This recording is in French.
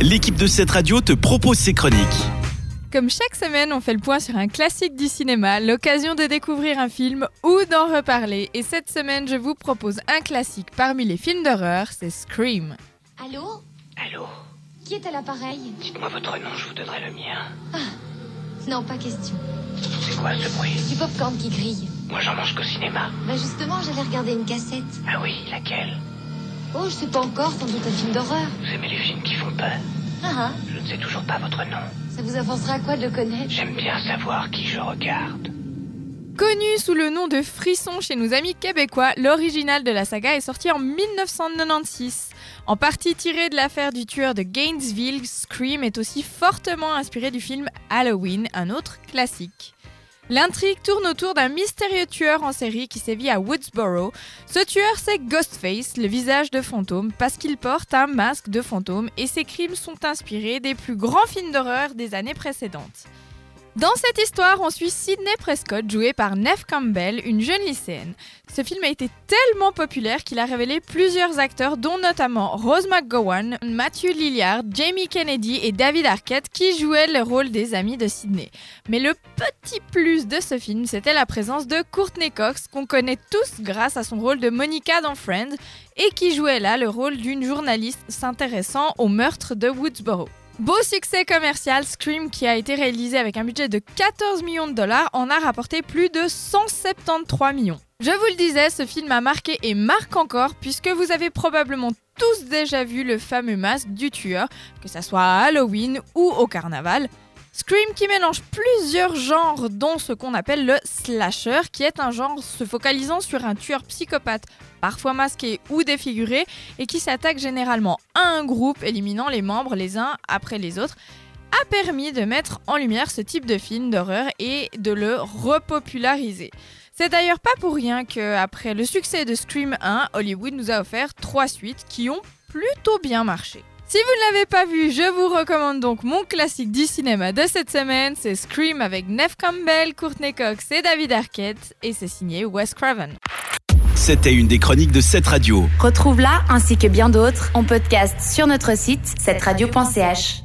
l'équipe de cette radio te propose ses chroniques. Comme chaque semaine, on fait le point sur un classique du cinéma, l'occasion de découvrir un film ou d'en reparler. Et cette semaine, je vous propose un classique parmi les films d'horreur, c'est Scream. Allô Allô Qui est à l'appareil Dites-moi votre nom, je vous donnerai le mien. Non, pas question. C'est quoi ce bruit Du popcorn qui grille. Moi j'en mange qu'au cinéma. Bah justement, j'allais regarder une cassette. Ah oui, laquelle? Oh, je sais pas encore, sans doute un film d'horreur. Vous aimez les films qui font peur Ah ah, Je ne sais toujours pas votre nom. ça vous avancera à quoi de le connaître J'aime bien savoir qui je regarde. Connu sous le nom de Frisson chez nos amis québécois, l'original de la saga est sorti en 1996. En partie tiré de l'affaire du tueur de Gainesville, Scream est aussi fortement inspiré du film Halloween, un autre classique. L'intrigue tourne autour d'un mystérieux tueur en série qui sévit à Woodsboro. Ce tueur, c'est Ghostface, le visage de fantôme, parce qu'il porte un masque de fantôme et ses crimes sont inspirés des plus grands films d'horreur des années précédentes. Dans cette histoire, on suit Sidney Prescott, jouée par Neve Campbell, une jeune lycéenne. Ce film a été tellement populaire qu'il a révélé plusieurs acteurs, dont notamment Rose McGowan, Matthew Lillard, Jamie Kennedy et David Arquette, qui jouaient le rôle des amis de Sidney. Mais le petit plus de ce film, c'était la présence de Courtney Cox, qu'on connaît tous grâce à son rôle de Monica dans Friends, et qui jouait là le rôle d'une journaliste s'intéressant au meurtre de Woodsboro. Beau succès commercial, Scream, qui a été réalisé avec un budget de 14 millions de dollars, en a rapporté plus de 173 millions. Je vous le disais, ce film a marqué et marque encore, puisque vous avez probablement tous déjà vu le fameux masque du tueur, que ça soit à Halloween ou au carnaval. Scream qui mélange plusieurs genres, dont ce qu'on appelle le slasher, qui est un genre se focalisant sur un tueur psychopathe, parfois masqué ou défiguré, et qui s'attaque généralement à un groupe, éliminant les membres les uns après les autres, a permis de mettre en lumière ce type de film d'horreur et de le repopulariser. C'est d'ailleurs pas pour rien que, après le succès de Scream 1, Hollywood nous a offert trois suites qui ont plutôt bien marché. Si vous ne l'avez pas vu, je vous recommande donc mon classique du cinéma de cette semaine, c'est Scream avec Neve Campbell, Courtney Cox et David Arquette, et c'est signé Wes Craven. C'était une des chroniques de cette radio. Retrouve-la ainsi que bien d'autres en podcast sur notre site cetteradio.ch.